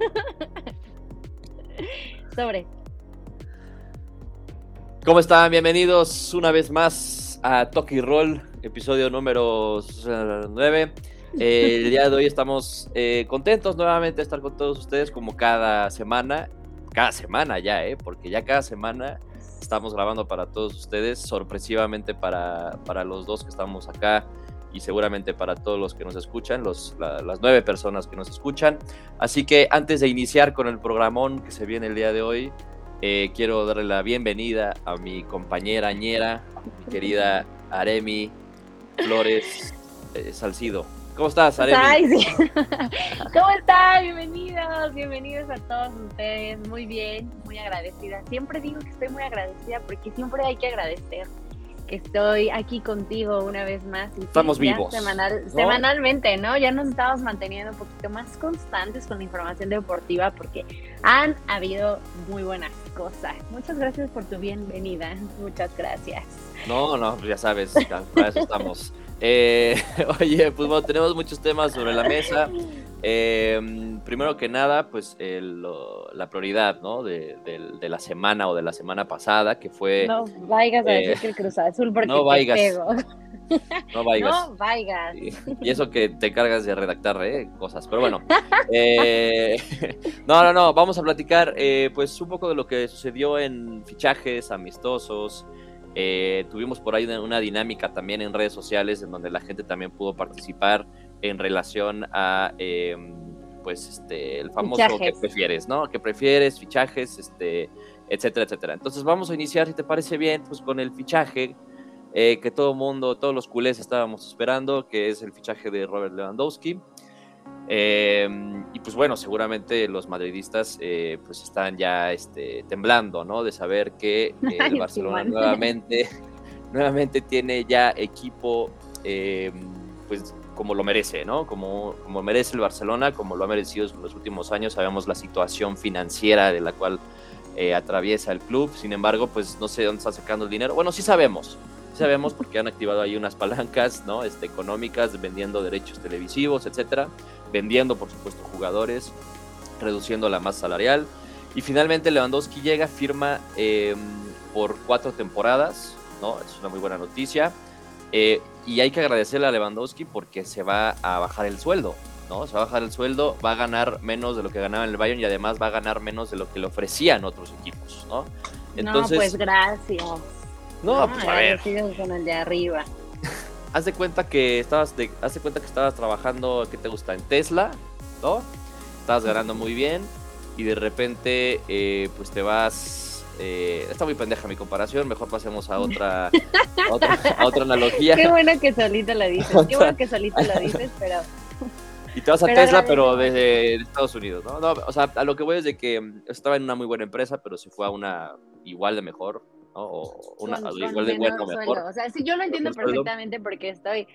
Sobre. ¿Cómo están? Bienvenidos una vez más a Toki Roll, episodio número 9. Eh, el día de hoy estamos eh, contentos nuevamente de estar con todos ustedes como cada semana. Cada semana ya, ¿eh? Porque ya cada semana estamos grabando para todos ustedes, sorpresivamente para, para los dos que estamos acá y seguramente para todos los que nos escuchan, los, las nueve personas que nos escuchan. Así que antes de iniciar con el programón que se viene el día de hoy, eh, quiero darle la bienvenida a mi compañera ñera, mi querida Aremi Flores eh, Salcido. ¿Cómo estás, Aremi? ¿Cómo están? Bienvenidos, bienvenidos a todos ustedes. Muy bien, muy agradecida. Siempre digo que estoy muy agradecida porque siempre hay que agradecer estoy aquí contigo una vez más. Estamos vivos. Semanalmente, ¿no? Ya nos estamos manteniendo un poquito más constantes con la información deportiva porque han habido muy buenas cosas. Muchas gracias por tu bienvenida. Muchas gracias. No, no, ya sabes, para eso estamos. Eh, oye, pues bueno, tenemos muchos temas sobre la mesa. Eh, primero que nada, pues la prioridad, ¿no? De, la semana o de la semana pasada, que fue... No vayas a decir eh, que el Cruz Azul porque no vayas. No vayas. No vayas. Y, eso que te cargas de redactar ¿eh? cosas. Pero bueno. Eh, no, no, no. Vamos a platicar pues un poco de lo que sucedió en fichajes amistosos. Tuvimos por ahí una dinámica también en redes sociales en donde la gente también pudo participar en relación a em, pues este el famoso que prefieres, ¿no? ¿Qué prefieres? Fichajes, este, etcétera, etcétera. Entonces vamos a iniciar, si te parece bien, pues con el fichaje eh, que todo mundo, todos los culés estábamos esperando, que es el fichaje de Robert Lewandowski. Em, y pues bueno, seguramente los madridistas eh, pues están ya este, temblando, ¿no? De saber que el Barcelona nuevamente, nuevamente tiene ya equipo em, pues como lo merece, ¿no? Como, como merece el Barcelona, como lo ha merecido en los últimos años. Sabemos la situación financiera de la cual eh, atraviesa el club. Sin embargo, pues no sé dónde está sacando el dinero. Bueno, sí sabemos. Sabemos porque han activado ahí unas palancas, ¿no? Este, económicas, vendiendo derechos televisivos, etcétera. Vendiendo, por supuesto, jugadores, reduciendo la masa salarial. Y finalmente Lewandowski llega, firma em, por cuatro temporadas, ¿no? Es una muy buena noticia. Eh, y hay que agradecerle a Lewandowski porque se va a bajar el sueldo, ¿no? Se va a bajar el sueldo, va a ganar menos de lo que ganaba en el Bayern y además va a ganar menos de lo que le ofrecían otros equipos, ¿no? Entonces, no, pues gracias. No, pues a ver. con el de arriba. haz de cuenta que estabas de, haz de cuenta que estabas trabajando, ¿qué te gusta? En Tesla, ¿no? Estabas ganando muy bien y de repente eh, pues te vas eh, está muy pendeja mi comparación, mejor pasemos a otra, a otra, analogía. Qué bueno que solito la dices, qué bueno que solito la dices, pero... Y te vas a Tesla, pero desde Estados Unidos, ¿no? ¿no? O sea, a lo que voy es de que mm, estaba en una muy buena empresa, pero se fue a una igual de mejor, ¿no? O una igual de buena o mejor. O sea, sí, yo lo entiendo perfectamente porque estoy,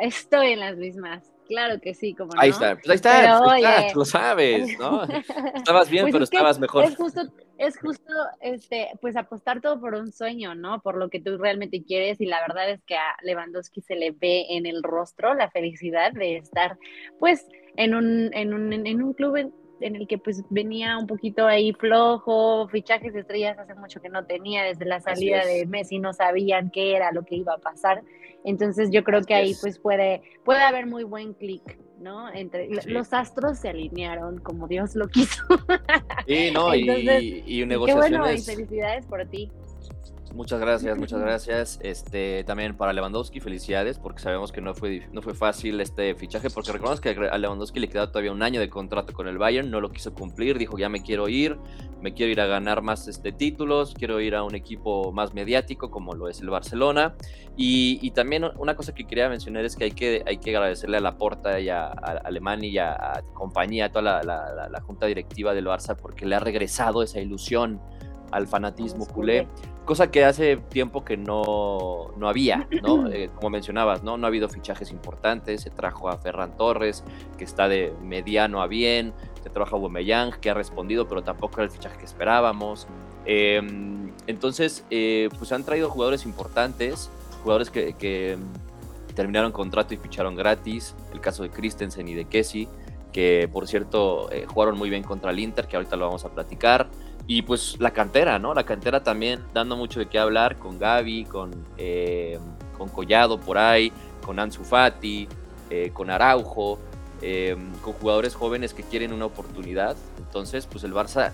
estoy en las mismas. Claro que sí, como no. Ahí está, pues ahí está, pues lo sabes, ¿no? Estabas bien, pues pero estabas mejor. Es justo, es justo, este, pues apostar todo por un sueño, ¿no? Por lo que tú realmente quieres y la verdad es que a Lewandowski se le ve en el rostro la felicidad de estar, pues, en un, en un, en un club en, en el que pues venía un poquito ahí flojo, fichajes de estrellas hace mucho que no tenía, desde la salida de Messi no sabían qué era lo que iba a pasar. Entonces yo creo que ahí pues puede, puede haber muy buen clic, ¿no? Entre los astros se alinearon como Dios lo quiso. Sí, no, y, y, negociaciones. Qué bueno, y felicidades por ti. Muchas gracias, muchas gracias. Este, también para Lewandowski, felicidades, porque sabemos que no fue, no fue fácil este fichaje, porque recordamos que a Lewandowski le quedaba todavía un año de contrato con el Bayern, no lo quiso cumplir, dijo ya me quiero ir, me quiero ir a ganar más este, títulos, quiero ir a un equipo más mediático como lo es el Barcelona. Y, también una cosa que quería mencionar es que hay que, hay que agradecerle a la Porta y a, Alemania y a, compañía, a toda la, la junta directiva del Barça, porque le ha regresado esa ilusión al fanatismo culé cosa que hace tiempo que no, no había, ¿no? Eh, como mencionabas, ¿no? No ha habido fichajes importantes, se trajo a Ferran Torres, que está de mediano a bien, se trajo a Bumeyang, que ha respondido, pero tampoco era el fichaje que esperábamos. Em, entonces, eh, pues han traído jugadores importantes, jugadores que, que terminaron contrato y ficharon gratis, el caso de Christensen y de Kessie, que por cierto eh, jugaron muy bien contra el Inter, que ahorita lo vamos a platicar. Y pues la cantera, ¿no? La cantera también dando mucho de qué hablar con Gaby, con, eh, con Collado por ahí, con Ansu Fati, eh, con Araujo, con jugadores jóvenes que quieren una oportunidad. Entonces, pues el Barça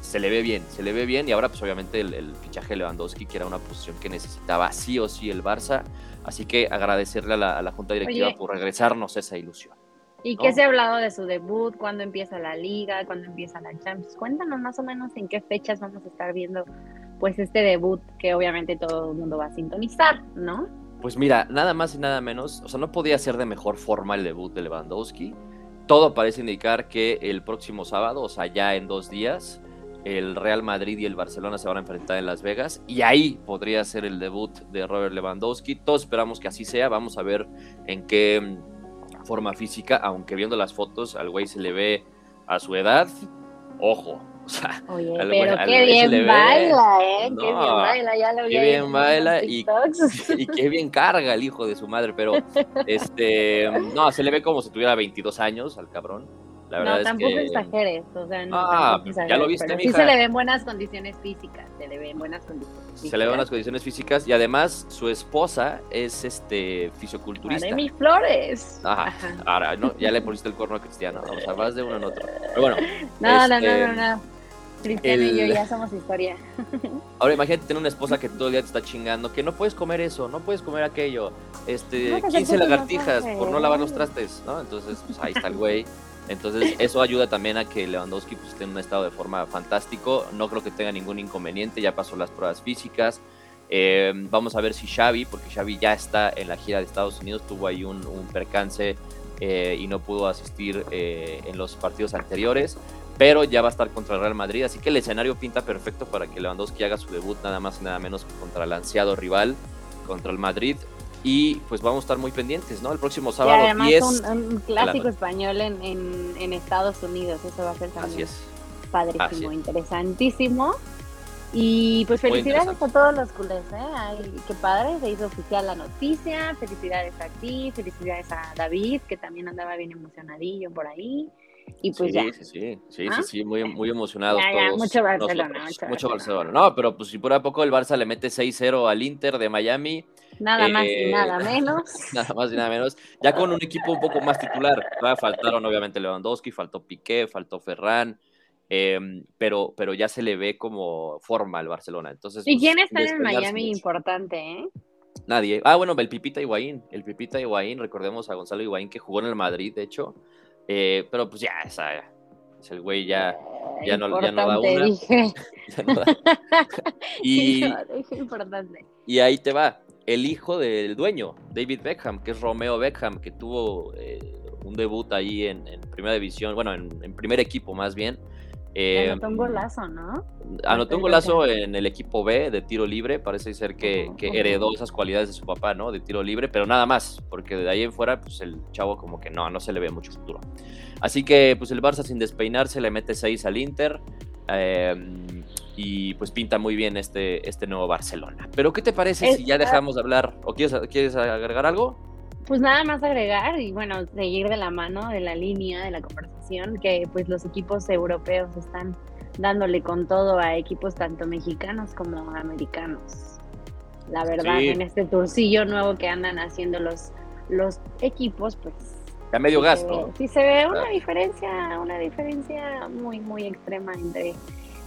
se le ve bien, se le ve bien y ahora pues obviamente el, fichaje de Lewandowski que era una posición que necesitaba sí o sí el Barça, así que agradecerle a la, Junta Directiva por regresarnos esa ilusión. ¿Y qué se ha hablado de su debut? ¿Cuándo empieza la liga? ¿Cuándo empieza la Champions? Cuéntanos más o menos en qué fechas vamos a estar viendo pues este debut que obviamente todo el mundo va a sintonizar, ¿no? Pues mira, nada más y nada menos, o sea, no podía ser de mejor forma el debut de Lewandowski. Todo parece indicar que el próximo sábado, o sea, ya en dos días, el Real Madrid y el Barcelona se van a enfrentar en Las Vegas y ahí podría ser el debut de Robert Lewandowski. Todos esperamos que así sea. Vamos a ver en qué forma física, aunque viendo las fotos al güey se le ve a su edad. Ojo, Oye, pero qué bien baila, ¿eh? qué bien baila, ya lo vi. Qué bien baila y, y, qué bien carga el hijo de su madre, pero este, no, se le ve como si tuviera 22 años al cabrón no, tampoco exageres, o sea, no, ah, ya lo viste, Sí se le ven buenas condiciones físicas, se le ven buenas condiciones físicas. Se le ven buenas condiciones físicas y además su esposa es este fisioculturista. mis Flores. Ajá, ahora, ¿no? ya le pusiste el cuerno a Cristiano, o sea, más de uno en otro. Pero bueno. No, no, no, este, no, no. Cristiano y yo ya somos historia. Ahora imagínate tener una esposa que todo el día te está chingando, que no puedes comer eso, no puedes comer aquello, este, 15 lagartijas por no lavar los trastes, ¿no? Entonces, pues ahí está el güey entonces eso ayuda también a que Lewandowski pues, esté en un estado de forma fantástico. No creo que tenga ningún inconveniente, ya pasó las pruebas físicas. Eh, vamos a ver si Xavi, porque Xavi ya está en la gira de Estados Unidos, tuvo ahí un, percance eh, y no pudo asistir eh, en los partidos anteriores, pero ya va a estar contra el Real Madrid, así que el escenario pinta perfecto para que Lewandowski haga su debut nada más y nada menos contra el ansiado rival, contra el Madrid y pues vamos a estar muy pendientes, ¿no? El próximo sábado. Y además un, clásico español en, en, Estados Unidos, eso va a ser también padrísimo, interesantísimo. Y pues felicidades a todos los culés, ¿eh? Ay, qué padre, se hizo oficial la noticia, felicidades a ti, felicidades a David, que también andaba bien emocionadillo por ahí. Y pues ya. Sí, sí, sí, ¿Ah? sí, sí, muy, muy emocionados todos. mucho Barcelona. Mucho, Barcelona. No, pero pues si por a poco el Barça le mete 6-0 al Inter de Miami, Nada más y eh, nada menos. Nada más y nada menos. Ya con un equipo un poco más titular. Faltaron obviamente Lewandowski, faltó Piqué, faltó Ferran. Em, pero, pero ya se le ve como forma al Barcelona. Entonces, ¿Y quién está en Miami importante, eh? Nadie. Ah, bueno, el Pipita Higuaín. El Pipita Higuaín, recordemos a Gonzalo Higuaín que jugó en el Madrid, de hecho. Eh, pero pues ya, esa, es el güey ya, ya, no, ya no da una. Dije. y, importante. y ahí te va el hijo del dueño, David Beckham, que es Romeo Beckham, que tuvo eh, un debut ahí en, Primera División, bueno, en, primer equipo más bien. Eh, anotó un golazo, ¿no? Anotó un golazo en el equipo B de tiro libre, parece ser que, heredó esas cualidades de su papá, ¿no? De tiro libre, pero nada más, porque de ahí en fuera, pues el chavo como que no, no se le ve mucho futuro. Así que, pues el Barça sin despeinarse le mete 6 al Inter. Eh, y pues pinta muy bien este, este nuevo Barcelona. Pero ¿qué te parece si ya dejamos de hablar? ¿O quieres, quieres agregar algo? Pues nada más agregar y bueno, seguir de la mano de la línea de la conversación que pues los equipos europeos están dándole con todo a equipos tanto mexicanos como americanos. La verdad, en este turcillo nuevo que andan haciendo los, los equipos, pues... A medio gasto. Sí se ve una diferencia, una diferencia muy, muy extrema entre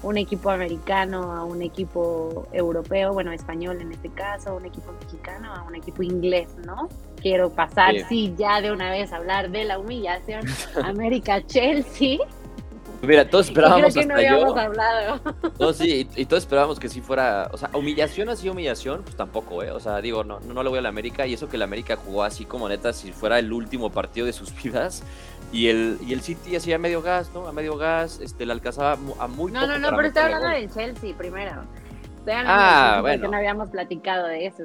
un equipo americano a un equipo europeo, bueno, español en este caso, un equipo mexicano a un equipo inglés, ¿no? Quiero pasar, sí, ya de una vez hablar de la humillación América-Chelsea. Mira, todos esperábamos que no habíamos hablado. No, sí, y, todos esperábamos que sí fuera, o sea, humillación así humillación, pues tampoco, ¿eh? O sea, digo, no, no le voy a la América y eso que la América jugó así como neta si fuera el último partido de sus vidas, y el, y el City hacía medio gas, ¿no? A medio gas, este, la alcanzaba a muy No, no, no, pero estoy hablando del Chelsea primero. ah, bueno. no habíamos platicado de eso.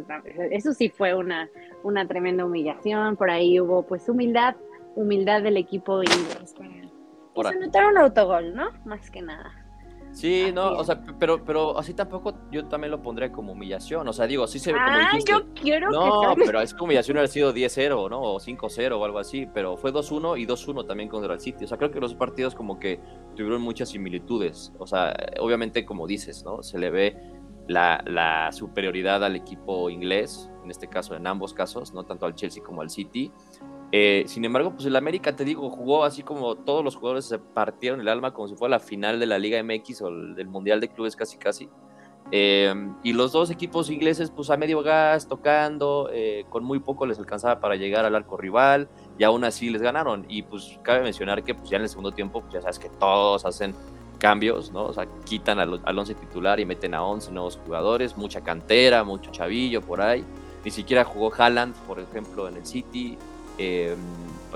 Eso sí fue una, una tremenda humillación. Por ahí hubo, pues, humildad, humildad del equipo inglés para pues, anotar un autogol, ¿no? Más que nada. Sí, no, o sea, pero, pero así tampoco yo también lo pondría como humillación. O sea, digo, sí se ve como ah, dijiste. yo quiero no, pero es que humillación hubiera sido 10-0, ¿no? O 5-0 o algo así. Pero fue 2-1 y 2-1 también contra el City. O sea, creo que los partidos como que tuvieron muchas similitudes. O sea, obviamente, como dices, ¿no? Se le ve la, la superioridad al equipo inglés, en este caso, en ambos casos, no tanto al Chelsea como al City. Eh, sin embargo, pues el América, te digo, jugó así como todos los jugadores se partieron el alma como si fuera la final de la Liga MX o del Mundial de Clubes casi casi. Eh, y los dos equipos ingleses, pues a medio gas, tocando, eh, con muy poco les alcanzaba para llegar al arco rival, y aún así les ganaron. Y pues cabe mencionar que pues ya en el segundo tiempo, pues ya sabes que todos hacen cambios, ¿no? O sea, quitan al, al once titular y meten a 11 nuevos jugadores, mucha cantera, mucho chavillo por ahí. Ni siquiera jugó Haaland, por ejemplo, en el City. Eh,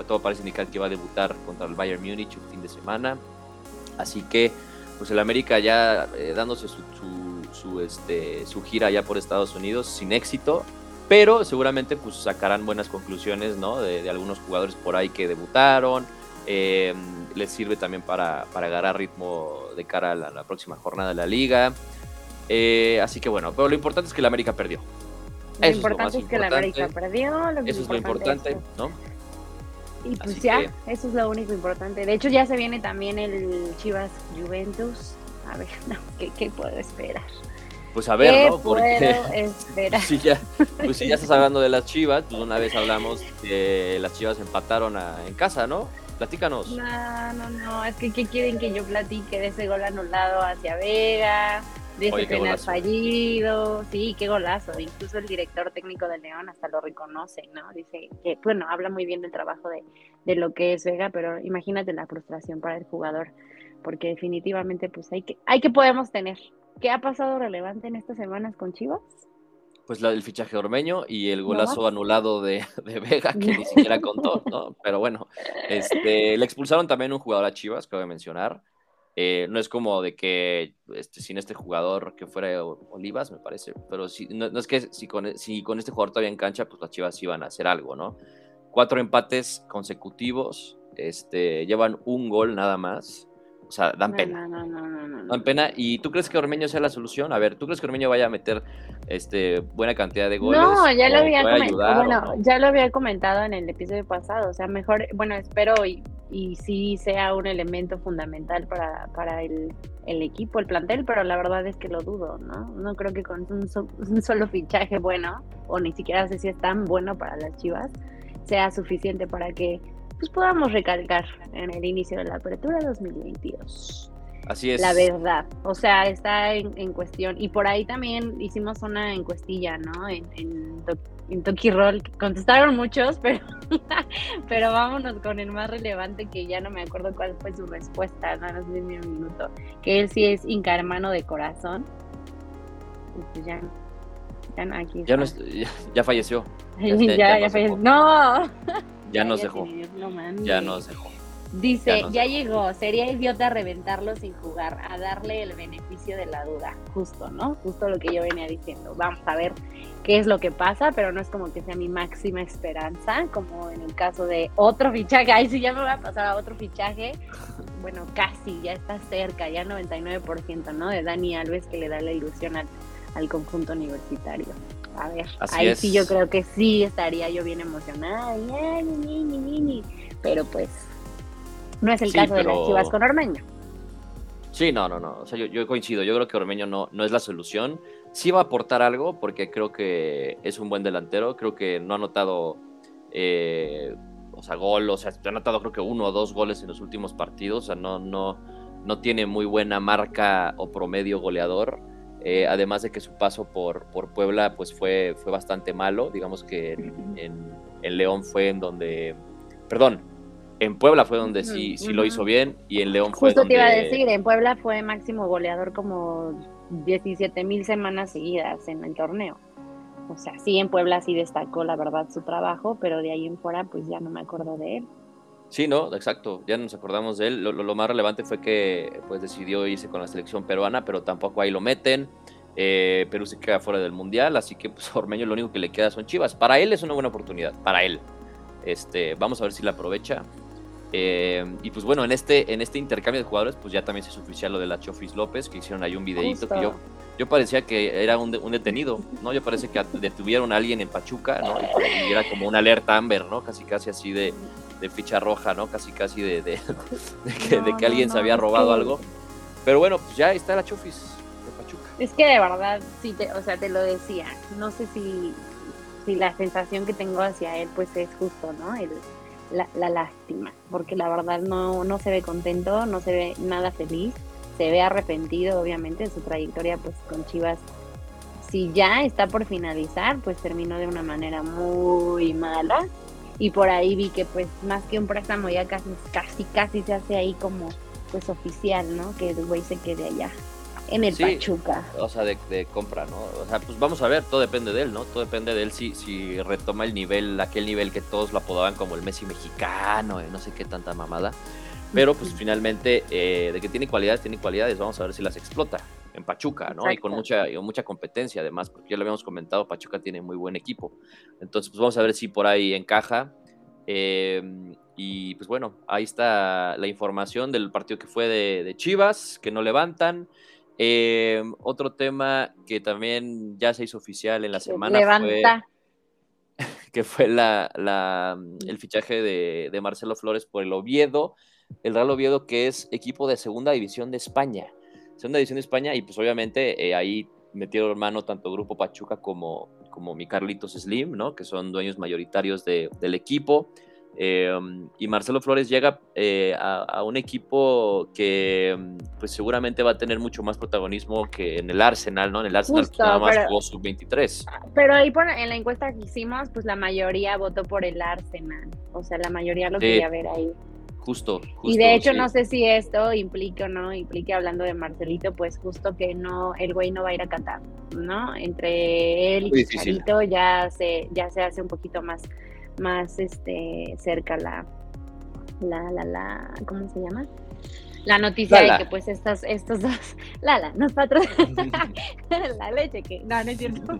todo parece indicar que va a debutar contra el Bayern Múnich un fin de semana. Así que, pues el América ya eh, dándose su, su, este, su gira ya por Estados Unidos sin éxito, pero seguramente pues sacarán buenas conclusiones, ¿no? De, algunos jugadores por ahí que debutaron. Eh, les sirve también para, para, agarrar ritmo de cara a la, próxima jornada de la liga. así que bueno, pero lo importante es que el América perdió. Lo importante es, que la América perdió. eso es lo importante, ¿no? Y pues ya, eso es lo único importante. De hecho, ya se viene también el Chivas Juventus. A ver, no, ¿qué, puedo esperar? Pues a ver, ¿no? Porque esperar? si ya, pues si ya estás hablando de las Chivas, pues una vez hablamos que las Chivas empataron en casa, ¿no? Platícanos. No, no, no, es que ¿qué quieren que yo platique de ese gol anulado hacia Vega? De ese penal fallido, sí, qué golazo. Incluso el director técnico de León hasta lo reconoce, ¿no? Dice que, bueno, habla muy bien del trabajo de, de lo que es Vega, pero imagínate la frustración para el jugador, porque definitivamente, pues hay que, hay que podemos tener. ¿Qué ha pasado relevante en estas semanas con Chivas? Pues la, el fichaje ormeño y el golazo anulado de, de, Vega, que ni siquiera contó, ¿no? Pero bueno, este, le expulsaron también un jugador a Chivas, cabe mencionar. Eh, no es como de que este, sin este jugador que fuera Olivas, me parece, pero si, no, es que si con, si con este jugador todavía en cancha, pues las Chivas iban a hacer algo, ¿no? Cuatro empates consecutivos, este, llevan un gol nada más. O sea, dan pena. dan pena. ¿Y tú crees que Ormeño sea la solución? A ver, ¿tú crees que Ormeño vaya a meter este, buena cantidad de goles? No, ya lo había comentado. Bueno, ya lo había comentado en el episodio pasado. O sea, mejor, bueno, espero y, y sí sea un elemento fundamental para, para el, el, equipo, el plantel, pero la verdad es que lo dudo, ¿no? No creo que con un, un solo fichaje bueno, o ni siquiera sé si es tan bueno para las Chivas, sea suficiente para que pues podamos recalcar en el inicio de la apertura 2022. Así es. La verdad. O sea, está en, cuestión. Y por ahí también hicimos una encuestilla, ¿no? En, en, en Toki Roll. Contestaron muchos, pero, pero vámonos con el más relevante que ya no me acuerdo cuál fue su respuesta. No, no sé un minuto. Que él sí es inca hermano de corazón. Y pues ya, ya no, aquí. Ya, no ya, falleció. Ya, ya, falleció. No. Ya nos dejó. Ya nos dejó. Dice, ya, llegó, sería idiota reventarlo sin jugar, a darle el beneficio de la duda, justo, ¿no? Justo lo que yo venía diciendo. Vamos a ver qué es lo que pasa, pero no es como que sea mi máxima esperanza, como en el caso de otro fichaje. Ay, si ya me voy a pasar a otro fichaje, bueno, casi, ya está cerca, ya 99%, ¿no? De Dani Alves que le da la ilusión al, al conjunto universitario. A ver, ahí sí yo creo que sí estaría yo bien emocionada. Pero pues no es el caso de las Chivas con Ormeño. Sí, no, no, no. O sea, yo, coincido. Yo creo que Ormeño no, no es la solución. Sí va a aportar algo porque creo que es un buen delantero. Creo que no ha anotado, eh, o sea, gol. O sea, ha anotado creo que uno o dos goles en los últimos partidos. O sea, no, no, no tiene muy buena marca o promedio goleador. Eh, además de que su paso por, por Puebla pues fue, fue bastante malo, digamos que en, León fue en donde, perdón, en Puebla fue donde sí, sí lo hizo bien y en León fue Justo te iba a decir, en Puebla fue máximo goleador como 17 mil semanas seguidas en el torneo. O sea, sí, en Puebla sí destacó la verdad su trabajo, pero de ahí en fuera pues ya no me acuerdo de él. Sí, no, exacto, ya nos acordamos de él. Lo, más relevante fue que pues decidió irse con la selección peruana, pero tampoco ahí lo meten. Eh, Perú se queda fuera del mundial, así que pues Ormeño lo único que le queda son Chivas. Para él es una buena oportunidad, para él. Este, vamos a ver si la aprovecha. Eh, y pues bueno, en este, en este intercambio de jugadores, pues ya también se hizo oficial lo de la Chofis López, que hicieron ahí un videito que yo, yo parecía que era un, detenido, ¿no? Yo parece que detuvieron a alguien en Pachuca, ¿no? Y, era como una alerta Amber, ¿no? Casi casi así de, ficha roja, ¿no? Casi casi de, de, que, de que alguien se había robado algo. Pero bueno, pues ya está la Chofis de Pachuca. Es que de verdad, sí, te, o sea, te lo decía, no sé si, si la sensación que tengo hacia él, pues es justo, ¿no? El, la, lástima, porque la verdad no, no se ve contento, no se ve nada feliz, se ve arrepentido obviamente de su trayectoria pues con Chivas. Si ya está por finalizar, pues terminó de una manera muy mala y por ahí vi que pues más que un préstamo ya casi casi casi se hace ahí como pues oficial, ¿no? Que el güey se quede allá en el Pachuca. O sea, de, compra, ¿no? O sea, pues vamos a ver, todo depende de él, ¿no? Todo depende de él si, si retoma el nivel, aquel nivel que todos lo apodaban como el Messi mexicano, y no sé qué tanta mamada. Pero pues finalmente, eh, de que tiene cualidades, tiene cualidades, vamos a ver si las explota en Pachuca, ¿no? Y con mucha, mucha competencia además, porque ya lo habíamos comentado, Pachuca tiene muy buen equipo. Entonces, pues vamos a ver si por ahí encaja. Eh, y pues bueno, ahí está la información del partido que fue de, de Chivas, que no levantan. Eh, otro tema que también ya se hizo oficial en la semana fue que fue la, el fichaje de, Marcelo Flores por el Oviedo, el Real Oviedo que es equipo de segunda división de España, segunda división de España y pues obviamente eh, ahí metieron mano tanto Grupo Pachuca como, como mi Carlitos Slim, ¿no? que son dueños mayoritarios del equipo. Em, y Marcelo Flores llega eh, a, un equipo que pues seguramente va a tener mucho más protagonismo que en el Arsenal, ¿no? En el Arsenal que nada más jugó sub-23. Pero ahí en la encuesta que hicimos, pues la mayoría votó por el Arsenal. O sea, la mayoría lo quería ver ahí. Justo, justo, Y de hecho, no sé si esto implica o no, implique hablando de Marcelito, pues justo que no, el güey no va a ir a Qatar, ¿no? Entre él y Chicharito ya se, ya se hace un poquito más más este cerca la, la, la, la, ¿cómo se llama? La noticia de que pues estas, estos dos, Lala, nos patrocinan la leche que, no, no es cierto.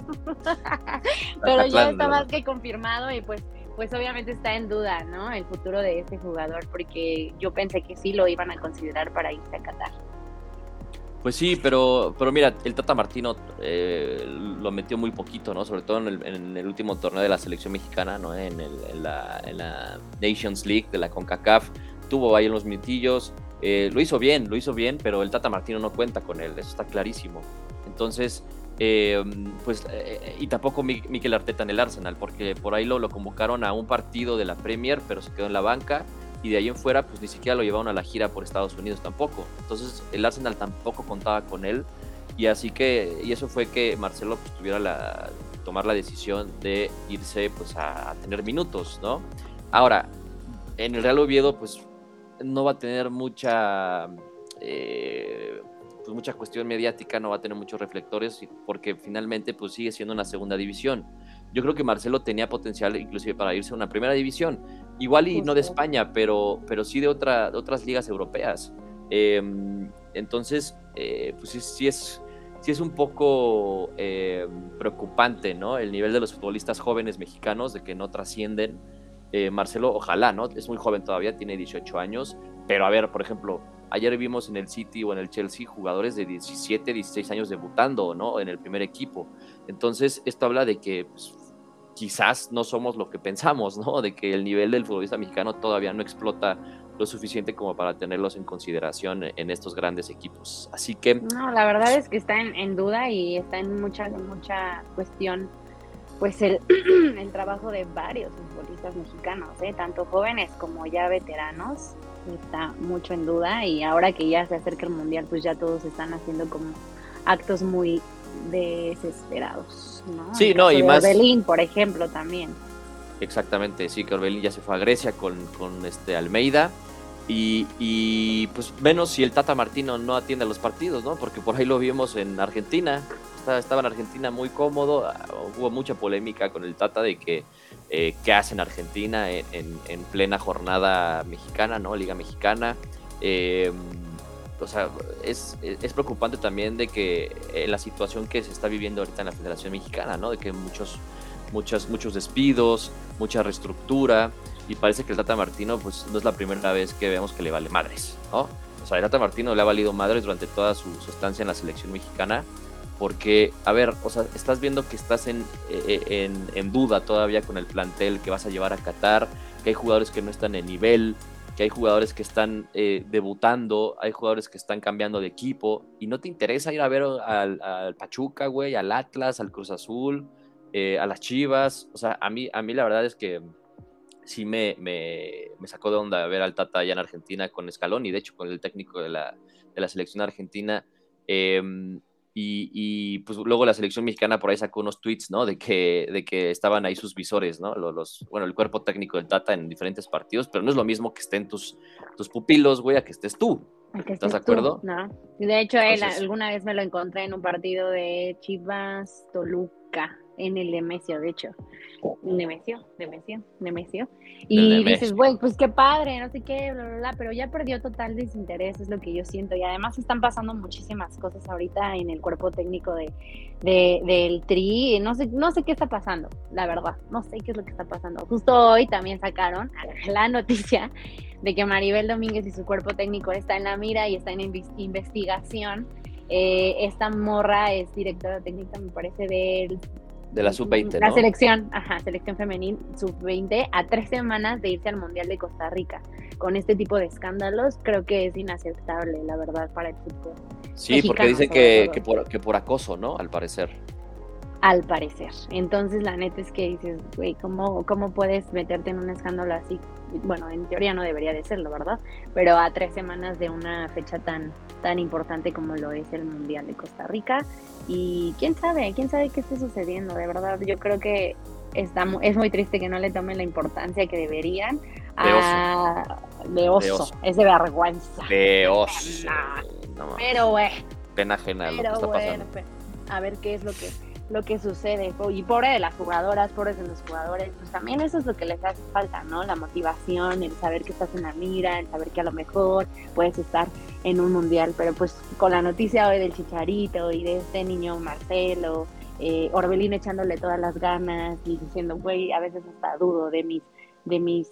Pero ya está más que confirmado y pues, pues obviamente está en duda, ¿no? El futuro de este jugador, porque yo pensé que sí lo iban a considerar para irse a Qatar. Pues sí, pero, pero mira, el Tata Martino eh, lo metió muy poquito, ¿no? Sobre todo en el, último torneo de la selección mexicana, ¿no? En, la, Nations League de la CONCACAF. Tuvo ahí unos mitillos. Eh, lo hizo bien, lo hizo bien, pero el Tata Martino no cuenta con él, eso está clarísimo. Entonces, eh, pues, y tampoco Miquel Arteta en el Arsenal, porque por ahí lo convocaron a un partido de la Premier, pero se quedó en la banca y de ahí en fuera pues ni siquiera lo llevaron a la gira por Estados Unidos tampoco. Entonces el Arsenal tampoco contaba con él y así que y eso fue que Marcelo pues tuviera la tomar la decisión de irse pues a, tener minutos, ¿no? Ahora en el Real Oviedo pues no va a tener mucha eh, pues mucha cuestión mediática, no va a tener muchos reflectores porque finalmente pues sigue siendo una segunda división. Yo creo que Marcelo tenía potencial inclusive para irse a una primera división Igual y no de España, pero, pero sí de, otra, otras ligas europeas. Em, entonces, eh, pues sí, es, sí es un poco em, preocupante, ¿no? El nivel de los futbolistas jóvenes mexicanos, de que no trascienden. Eh, Marcelo, ojalá, ¿no? Es muy joven todavía, tiene 18 años, pero a ver, por ejemplo, ayer vimos en el City o en el Chelsea jugadores de 17, 16 años debutando, ¿no? En el primer equipo. Entonces, esto habla de que pues, quizás no somos lo que pensamos, ¿no? De que el nivel del futbolista mexicano todavía no explota lo suficiente como para tenerlos en consideración en estos grandes equipos. Así que... No, la verdad es que está en, duda y está en mucha, mucha cuestión, pues el, trabajo de varios futbolistas mexicanos, ¿eh? tanto jóvenes como ya veteranos, está mucho en duda y ahora que ya se acerca el Mundial, pues ya todos están haciendo como actos muy desesperados. ¿no? Sí, no, y más. Orbelín, por ejemplo, también. Exactamente, sí, que Orbelín ya se fue a Grecia con, este Almeida. Y, pues menos si el Tata Martino no atiende a los partidos, ¿no? Porque por ahí lo vimos en Argentina. Estaba, en Argentina muy cómodo. Ah, hubo mucha polémica con el Tata de que eh, qué hace en Argentina en, plena jornada mexicana, ¿no? Liga Mexicana. Eh, o sea, es, preocupante también de que eh, la situación que se está viviendo ahorita en la Federación Mexicana, ¿no? De que muchos, muchos, muchos despidos, mucha reestructura. y parece que el Tata Martino, pues no es la primera vez que vemos que le vale madres, ¿no? O sea, el Tata Martino le ha valido madres durante toda su, estancia en la selección mexicana, porque, a ver, o sea, estás viendo que estás en, eh, en, duda todavía con el plantel que vas a llevar a Qatar, que hay jugadores que no están en nivel, que hay jugadores que están eh, debutando, hay jugadores que están cambiando de equipo, y no te interesa ir a ver al, Pachuca, güey, al Atlas, al Cruz Azul, eh, a las Chivas, o sea, a mí, a mí la verdad es que sí me, me, sacó de onda ver al Tata allá en Argentina con Escalón y de hecho con el técnico de la, de la selección argentina. Em, y, y, pues luego la selección mexicana por ahí sacó unos tweets, ¿no? De que, de que estaban ahí sus visores, ¿no? Los, bueno, el cuerpo técnico del Tata en diferentes partidos, pero no es lo mismo que estén tus, tus pupilos, güey, a que estés tú. ¿Estás de acuerdo? no. De hecho, él alguna vez me lo encontré en un partido de Chivas Toluca en el Nemesio, de hecho. Nemesio, Nemesio, Nemesio. Y dices, güey, pues qué padre, no sé qué, bla, bla, bla, pero ya perdió total desinterés, es lo que yo siento. Y además están pasando muchísimas cosas ahorita en el cuerpo técnico de, del Tri. No sé, no sé qué está pasando, la verdad, no sé qué es lo que está pasando. Justo hoy también sacaron la noticia de que Maribel Domínguez y su cuerpo técnico está en la mira y está en investigación. Eh, esta morra es directora técnica, me parece, del de la sub-20. La selección, ajá, selección femenil sub-20 a tres semanas de irse al Mundial de Costa Rica. Con este tipo de escándalos creo que es inaceptable, la verdad, para el fútbol. Sí, porque dicen que, que, por, que por acoso, ¿no? Al parecer al parecer. Entonces, la neta es que dices, güey, ¿cómo, ¿cómo puedes meterte en un escándalo así? Bueno, en teoría no debería de serlo, ¿verdad? Pero a tres semanas de una fecha tan, tan importante como lo es el Mundial de Costa Rica. Y quién sabe, quién sabe qué está sucediendo, de verdad. Yo creo que está, es muy triste que no le tomen la importancia que deberían. De oso. es de vergüenza. De oso. pero, güey. Pena ajena lo que está pasando. Pues, a ver qué es lo que lo que sucede. Y pobre de las jugadoras, pobres de los jugadores, pues también eso es lo que les hace falta, ¿no? La motivación, el saber que estás en la mira, el saber que a lo mejor puedes estar en un mundial. Pero pues con la noticia hoy del Chicharito y de este niño Marcelo, eh, Orbelín echándole todas las ganas y diciendo, güey, a veces hasta dudo de mis, de mis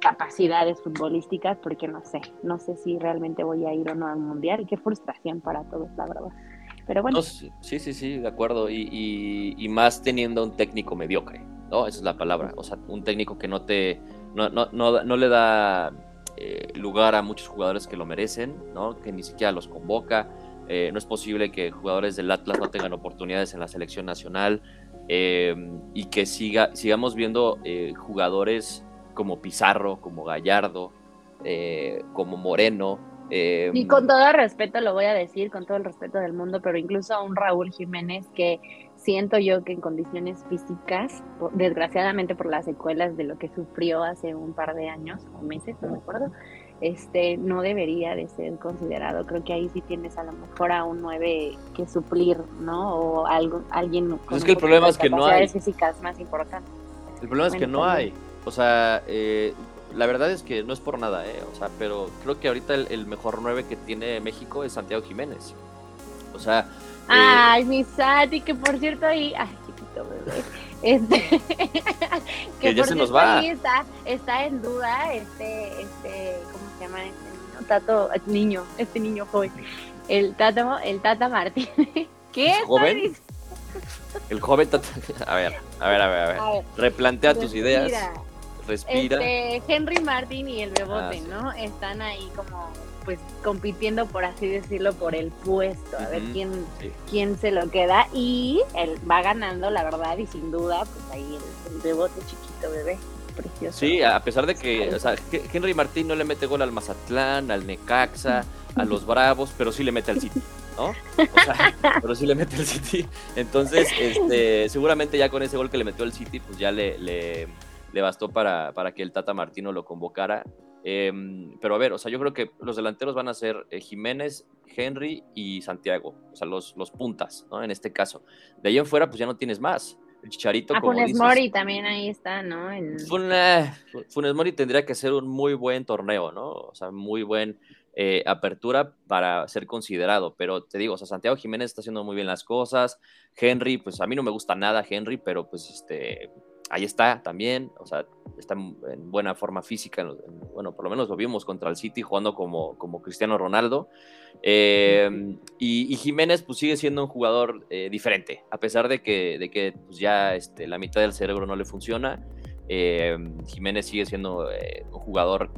capacidades futbolísticas porque no sé, no sé si realmente voy a ir o no al mundial y qué frustración para todos, la verdad. Pero bueno. sí, sí, sí, de acuerdo. Y, y, más teniendo un técnico mediocre, ¿no? Esa es la palabra. O sea, un técnico que no te. No, no, no, no le da eh, lugar a muchos jugadores que lo merecen, ¿no? Que ni siquiera los convoca. Eh, no es posible que jugadores del Atlas no tengan oportunidades en la selección nacional. Eh, y que siga, sigamos viendo jugadores como Pizarro, como Gallardo, como Moreno, y em, con todo respeto lo voy a decir, con todo el respeto del mundo, pero incluso a un Raúl Jiménez que siento yo que en condiciones físicas, desgraciadamente por las secuelas de lo que sufrió hace un par de años o meses, no me acuerdo, este, no debería de ser considerado. Creo que ahí sí tienes a lo mejor a un 9 que suplir, ¿no? O algo, alguien con pues es que el problema es que no hay físicas más importantes. El problema es que no hay. O sea, eh, la verdad es que no es por nada, ¿eh? O sea, pero creo que ahorita el, mejor 9 que tiene México es Santiago Jiménez. O sea. Eh, ay, mi Sati, que por cierto ahí. Ay, chiquito bebé. Este. que, ya se nos va. está, está en duda este, este, ¿cómo se llama este niño? Tato, niño, este niño joven. El Tato, el Tata Martínez. ¿Qué? ¿Joven? El joven Tata. A ver, a ver, a ver, a ver. Replantea tus ideas respira. Este, Henry Martin y el Bebote, ah, ¿no? Están ahí como pues compitiendo, por así decirlo, por el puesto, a ver quién, quién se lo queda. Y él va ganando, la verdad, y sin duda, pues ahí el, Bebote chiquito, bebé. Precioso. Sí, a pesar de que o sea, Henry Martín no le mete gol al Mazatlán, al Necaxa, a los Bravos, pero sí le mete al City, ¿no? O sea, pero sí le mete al City. Entonces, este, seguramente ya con ese gol que le metió al City, pues ya le, le le bastó para, para que el Tata Martino lo convocara. Em, pero a ver, o sea, yo creo que los delanteros van a ser eh, Jiménez, Henry y Santiago, o sea, los, los puntas, ¿no? En este caso. De ahí en fuera, pues ya no tienes más. El Chicharito. Ah, Funes Mori también ahí está, ¿no? Funes, Mori tendría que ser un muy buen torneo, ¿no? O sea, muy buen eh, apertura para ser considerado. Pero te digo, o sea, Santiago Jiménez está haciendo muy bien las cosas. Henry, pues a mí no me gusta nada Henry, pero pues este ahí está también, o sea, está en buena forma física, bueno, por lo menos lo vimos contra el City jugando como, como Cristiano Ronaldo. Eh, y, Jiménez pues sigue siendo un jugador eh, diferente, a pesar de que, de que pues, ya este, la mitad del cerebro no le funciona. Eh, Jiménez sigue siendo un jugador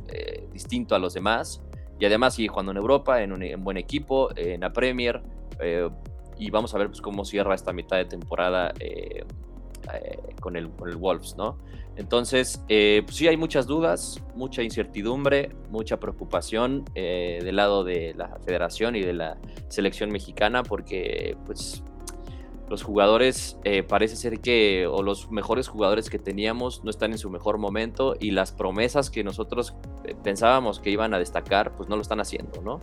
distinto a los demás y además sigue jugando en Europa, en un buen equipo, en la Premier y vamos a ver pues, cómo cierra esta mitad de temporada eh, con, el, Wolves, ¿no? Entonces, eh, pues sí hay muchas dudas, mucha incertidumbre, mucha preocupación eh, del lado de la federación y de la selección mexicana porque pues los jugadores parece ser que, o los mejores jugadores que teníamos no están en su mejor momento y las promesas que nosotros pensábamos que iban a destacar, pues no lo están haciendo, ¿no?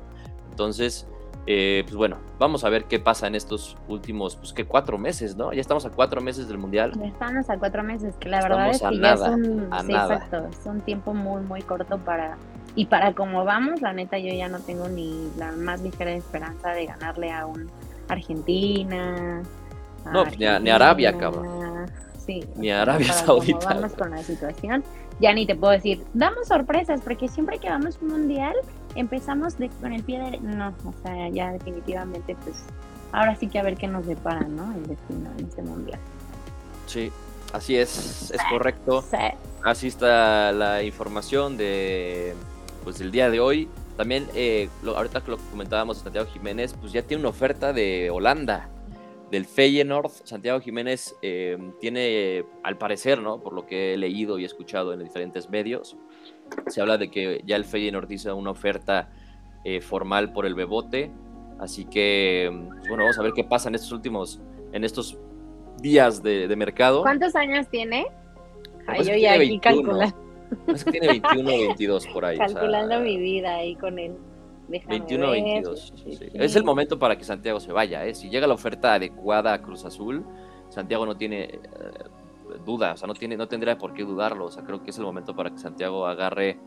Entonces, eh, pues bueno, vamos a ver qué pasa en estos últimos, pues que cuatro meses, ¿no? Ya estamos a cuatro meses del Mundial. estamos a cuatro meses, que la verdad es que ya es un, exacto, es un tiempo muy, muy corto para, y para como vamos, la neta yo ya no tengo ni la más ligera esperanza de ganarle a un Argentina. no, pues, ni, a, Arabia, cabrón. Sí. Ni a Arabia Saudita. Vamos con la situación, ya ni te puedo decir, damos sorpresas, porque siempre que vamos a un mundial, empezamos con el pie de... No, o sea, ya definitivamente, pues, ahora sí que a ver qué nos depara, ¿no? El destino en este mundial. Sí, así es, es correcto. Así está la información de, pues, del día de hoy. También, eh, ahorita que lo comentábamos Santiago Jiménez, pues ya tiene una oferta de Holanda, del Feyenoord. Santiago Jiménez eh, tiene, al parecer, ¿no? Por lo que he leído y escuchado en diferentes medios, se habla de que ya el Feyenoord hizo una oferta eh, formal por el Bebote. Así que, pues bueno, vamos a ver qué pasa en estos últimos, en estos días de, mercado. ¿Cuántos años tiene? Ay, yo ya aquí calculando. Es que tiene 21 o 22 por ahí. Calculando mi vida ahí con él. 21 o 22. Es el momento para que Santiago se vaya. ¿eh? Si llega la oferta adecuada a Cruz Azul, Santiago no tiene eh, duda, o sea, no, tiene, no tendría por qué dudarlo. O sea, creo que es el momento para que Santiago agarre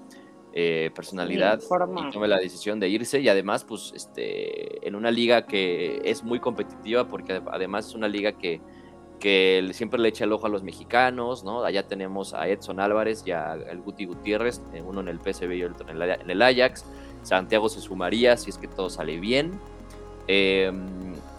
eh, personalidad y tome la decisión de irse. Y además, pues, este, en una liga que es muy competitiva, porque además es una liga que, que siempre le echa el ojo a los mexicanos, ¿no? Allá tenemos a Edson Álvarez y a el Guti Gutiérrez, uno en el PSV y otro en el, en el Ajax. Santiago se sumaría si es que todo sale bien. Eh,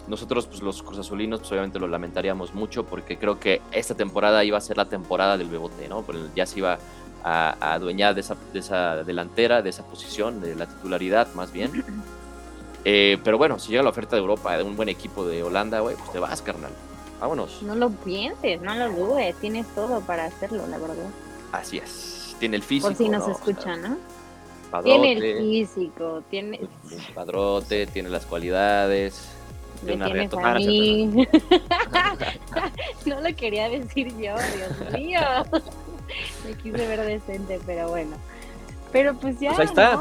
nosotros, pues los cruzazulinos, pues obviamente lo lamentaríamos mucho porque creo que esta temporada iba a ser la temporada del Bebote, ¿no? ya se iba a, adueñar de esa, de esa delantera, de esa posición, de la titularidad más bien. Eh, pero bueno, si llega la oferta de Europa, de un buen equipo de Holanda, güey, pues te vas, carnal. Vámonos. No lo pienses, no lo dudes, tienes todo para hacerlo, la verdad. Así es, tiene el físico. Por si nos escuchan, ¿no? tiene el físico, tiene... Padrote, tiene las cualidades me tienes a mí. no lo quería decir yo, Dios mío. Me quise ver decente, pero bueno. Pero pues ya. Pues ahí está.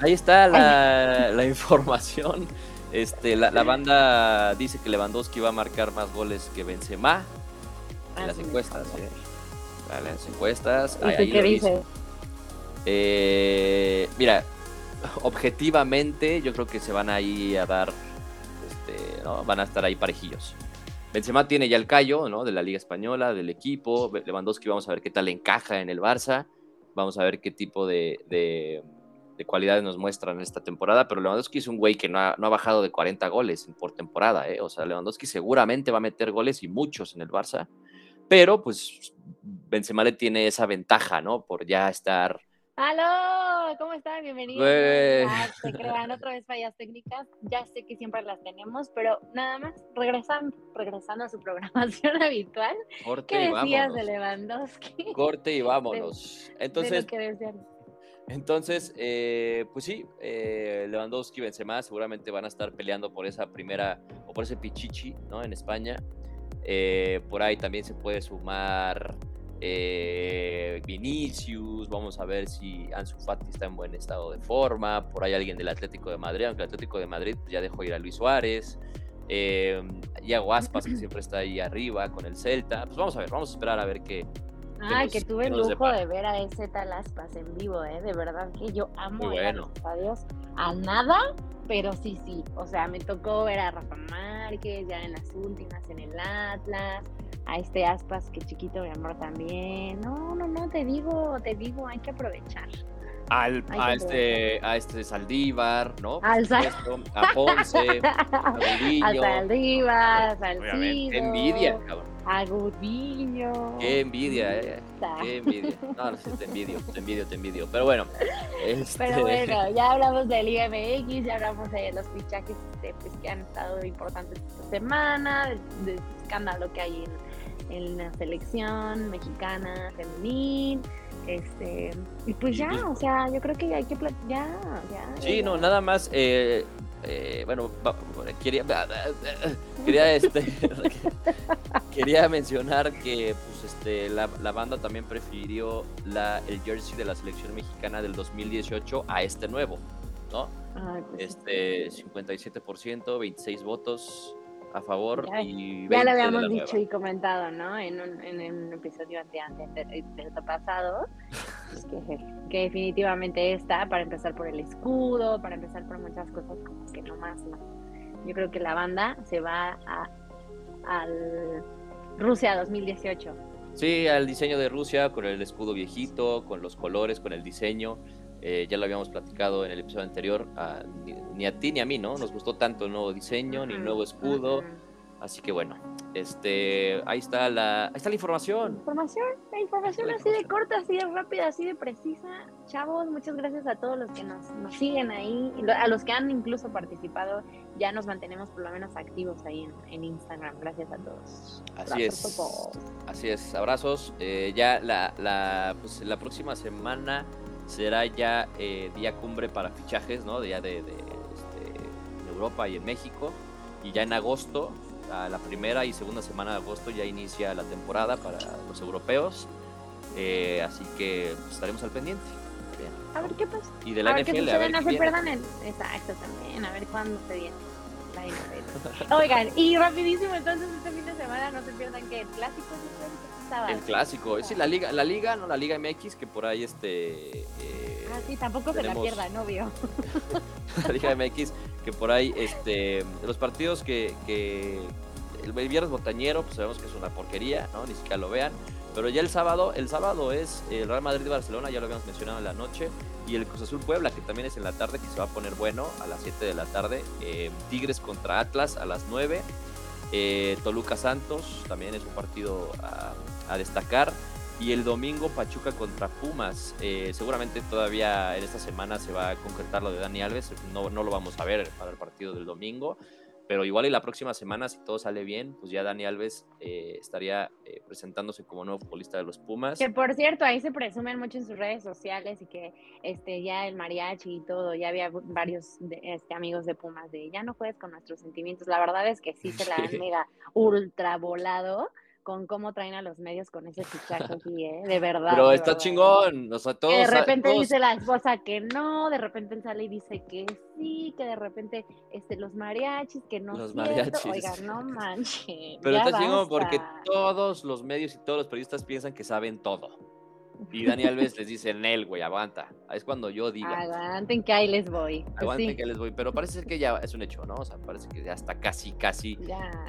Ahí está la, información. Este, la, banda dice que Lewandowski va a marcar más goles que Benzema en ah, las encuestas. ¿eh? En las encuestas. ¿Y qué dices? Eh, mira, objetivamente yo creo que se van ahí a dar Van a estar ahí parejillos. Benzema tiene ya el callo, ¿no? De la Liga Española, del equipo. Lewandowski vamos a ver qué tal encaja en el Barça. Vamos a ver qué tipo de, de, cualidades nos muestran esta temporada. Pero Lewandowski es un güey que no ha, bajado de 40 goles por temporada, ¿eh? O sea, Lewandowski seguramente va a meter goles y muchos en el Barça. Pero, pues, Benzema le tiene esa ventaja, ¿no? Por ya estar ¡Aló! ¿Cómo están? Bienvenidos. Ah, se crean otra vez fallas técnicas. Ya sé que siempre las tenemos, pero nada más, regresando, regresando a su programación habitual. Corte ¿Qué decías de Lewandowski? Corte y vámonos. Entonces, entonces eh, pues sí, eh, Lewandowski y Benzema seguramente van a estar peleando por esa primera, o por ese pichichi, ¿no? En España. Eh, por ahí también se puede sumar eh, Vinicius, vamos a ver si Ansu Fati está en buen estado de forma, por ahí alguien del Atlético de Madrid, aunque el Atlético de Madrid ya dejó ir a Luis Suárez, eh, a Aspas que siempre está ahí arriba con el Celta, pues vamos a ver, vamos a esperar a ver qué. Ay, que tuve el lujo de ver a ese tal Aspas en vivo, ¿eh? de verdad que yo amo a los estadios a nada, pero sí, sí, o sea, me tocó ver a Rafa Márquez ya en las últimas en el Atlas, a este Aspas, que chiquito mi amor también. No, no, no, te digo, te digo, hay que aprovechar. Al, a, este, a este Saldívar, ¿no? Al a Ponce, a Al Saldívar, Salcido. Qué envidia, cabrón. A Gudiño. Qué envidia, eh. Qué envidia. No, no sé, te envidio, te envidio, te envidio. Pero bueno. Este... Pero bueno, ya hablamos del IMX, ya hablamos de los fichajes este, pues, que han estado importantes esta semana, del escándalo que hay en, en la selección mexicana femenil este, y pues ya, o sea, yo creo que hay que ya, ya. Sí, no, nada más, eh, eh, bueno, quería, quería, este, quería mencionar que, pues, este, la, la, banda también prefirió la, el jersey de la selección mexicana del 2018 a este nuevo, ¿no? pues este, 57%, 26 votos, a favor ya, y ya lo habíamos dicho y comentado, ¿no? En un, en un episodio ante, del pasado, pues que, definitivamente está para empezar por el escudo, para empezar por muchas cosas como que no más, ¿no? Yo creo que la banda se va a al Rusia 2018. Sí, al diseño de Rusia con el escudo viejito, con los colores, con el diseño. Eh, ya lo habíamos platicado en el episodio anterior, ni, a ti ni a mí, ¿no? Nos gustó tanto el nuevo diseño, ni el nuevo escudo. Así que bueno, este, ahí está la, ahí está la información. Información, la información así de corta, así de rápida, así de precisa. Chavos, muchas gracias a todos los que nos, nos siguen ahí, a los que han incluso participado. Ya nos mantenemos por lo menos activos ahí en, en Instagram. Gracias a todos. Así es. Así es. Abrazos. Eh, ya la, la, pues, la próxima semana será ya eh, día cumbre para fichajes, ¿no? De, ya de, este, Europa y en México. Y ya en agosto, a la primera y segunda semana de agosto, ya inicia la temporada para los europeos. Eh, así que pues, estaremos al pendiente. A ver qué pasa. Y de la NFL, a ver no se pierdan el... Exacto, también. A ver cuándo se viene. La NFL. Oigan, y rapidísimo, entonces este fin de semana no se pierdan que el clásico el clásico, sí, la liga, la liga, no la Liga MX, que por ahí este. Eh, ah, sí, tampoco se la pierdan, obvio. la Liga MX, que por ahí, este, los partidos que, que el viernes botañero, pues sabemos que es una porquería, ¿no? Ni siquiera lo vean. Pero ya el sábado, el sábado es el Real Madrid Barcelona, ya lo habíamos mencionado en la noche, y el Cruz Azul Puebla, que también es en la tarde, que se va a poner bueno a las 7 de la tarde. Eh, Tigres contra Atlas a las 9. Eh, Toluca Santos también es un partido a, destacar. Y el domingo Pachuca contra Pumas. Eh, seguramente todavía en esta semana se va a concretar lo de Dani Alves. No, no lo vamos a ver para el partido del domingo. Pero igual y la próxima semana, si todo sale bien, pues ya Dani Alves eh, estaría eh, presentándose como nuevo futbolista de los Pumas. Que por cierto, ahí se presumen mucho en sus redes sociales y que este ya el mariachi y todo, ya había varios este, amigos de Pumas de ya no juegues con nuestros sentimientos. La verdad es que sí se la han mega ultra volado con cómo traen a los medios con ese fichaje aquí, ¿eh? De verdad. Pero está chingón, o sea, todos... de repente dice la esposa que no, de repente sale y dice que sí, que de repente este, los mariachis, que no Los mariachis. Oigan, no manches. Pero está chingón porque todos los medios y todos los periodistas piensan que saben todo. Y Dani Alves les dice, Nel, güey, aguanta. Es cuando yo diga. Aguanten que ahí les voy. Pues Aguanten que les voy. Pero parece ser que ya es un hecho, ¿no? O sea, parece que ya está casi, casi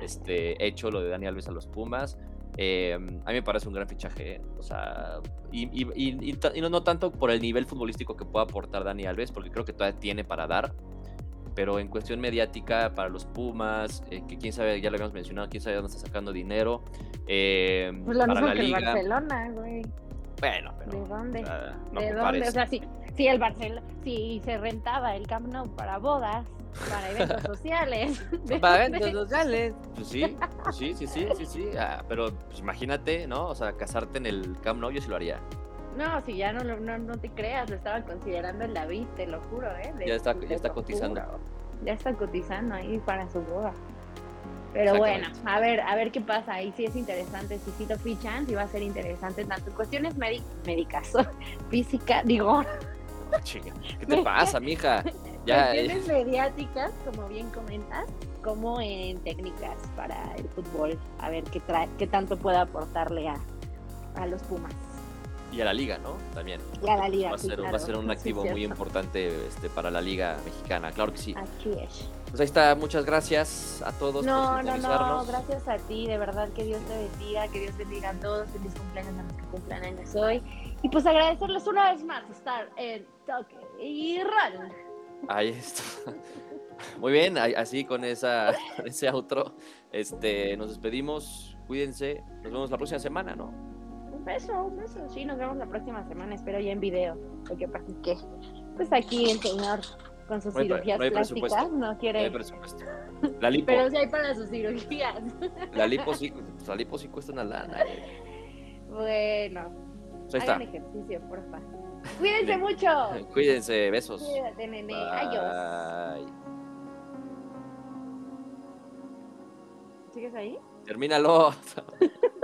Este, hecho lo de Dani Alves a los Pumas. Eh, a mí me parece un gran fichaje, ¿eh? o sea, y, no, no, tanto por el nivel futbolístico que pueda aportar Dani Alves, porque creo que todavía tiene para dar, pero en cuestión mediática para los Pumas, eh, que quién sabe, ya lo habíamos mencionado, quién sabe dónde está sacando dinero. pues lo para mismo que el Barcelona, güey. Bueno, pero. ¿De dónde? ¿De dónde? O sea, si, si el Barcelona, si se rentaba el Camp Nou para bodas, para eventos sociales. Para eventos sociales. Pues sí, pues sí, sí, sí, sí, sí. Ah, pero pues imagínate, ¿no? O sea, casarte en el Camp Nou yo sí lo haría. No, si ya no, no, no te creas, lo estaban considerando en la vida, te lo juro, ¿eh? ya está, ya está cotizando. Ya está cotizando ahí para su boda. Pero bueno, a ver, a ver qué pasa. Ahí sí es interesante. Si sí lo fichan, sí va a ser interesante tanto en cuestiones médicas, física, digo. ¿Qué te pasa, mija? Ya, cuestiones mediáticas, como bien comentas, como en técnicas para el fútbol. A ver qué trae, qué tanto puede aportarle a, a los Pumas. Y a la liga, ¿no? También. Y a la liga. Va a sí, ser, va a claro. ser un Sí, activo muy cierto. importante este, para la liga mexicana, claro que sí. Así es. Pues ahí está, muchas gracias a todos No, por no, no, gracias a ti, de verdad que Dios te bendiga, que Dios bendiga a todos, feliz cumpleaños a los que cumplan años hoy. Y pues agradecerles una vez más estar en Toque y Run. Ahí está. Muy bien, así con esa ese outro, este, nos despedimos, cuídense, nos vemos la próxima semana, ¿no? Un beso, un beso. Sí, nos vemos la próxima semana, espero ya en video. Lo que pasa es que, pues aquí el señor con sus No hay cirugías no hay plásticas no No quiere. hay presupuesto. La lipo, pero sí hay para sus cirugías. la lipo sí, la lipo sí cuesta una lana. eh. bueno, Pues ahí hagan está. ejercicio, porfa. Cuídense mucho. Cuídense, besos. Cuídate, nene. Adiós. ¿Sigues ahí? Termínalo.